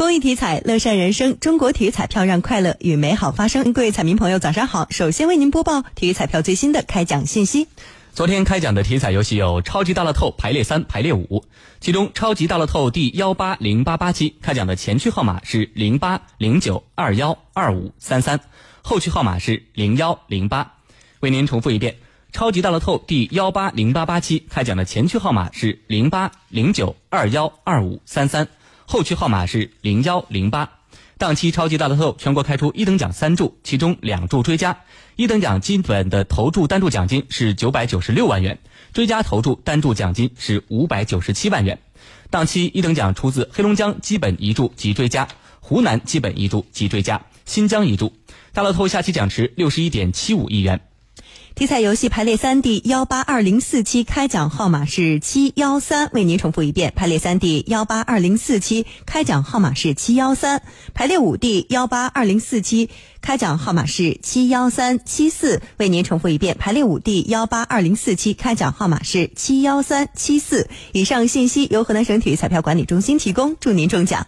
公益体彩，乐善人生。中国体育彩票让快乐与美好发生。各位彩民朋友，早上好！首先为您播报体育彩票最新的开奖信息。昨天开奖的体彩游戏有超级大乐透排列三、排列五，其中超级大乐透第幺八零八八期开奖的前区号码是零八零九二幺二五三三，后区号码是零幺零八。为您重复一遍，超级大乐透第幺八零八八期开奖的前区号码是零八零九二幺二五三三，后区号码是零幺零八。当期超级大乐透全国开出一等奖三注，其中两注追加。一等奖基本的投注单注奖金是九百九十六万元，追加投注单注奖金是五百九十七万元。当期一等奖出自黑龙江基本一注及追加，湖南基本一注及追加，新疆一注。大乐透下期奖池六十一点七五亿元。体彩游戏排列三第幺八二零四期开奖号码是七幺三，为您重复一遍。排列三第幺八二零四期开奖号码是七幺三。排列五第幺八二零四期开奖号码是七幺三七四，为您重复一遍。排列五第幺八二零四期开奖号码是七幺三七四。以上信息由河南省体育彩票管理中心提供，祝您中奖。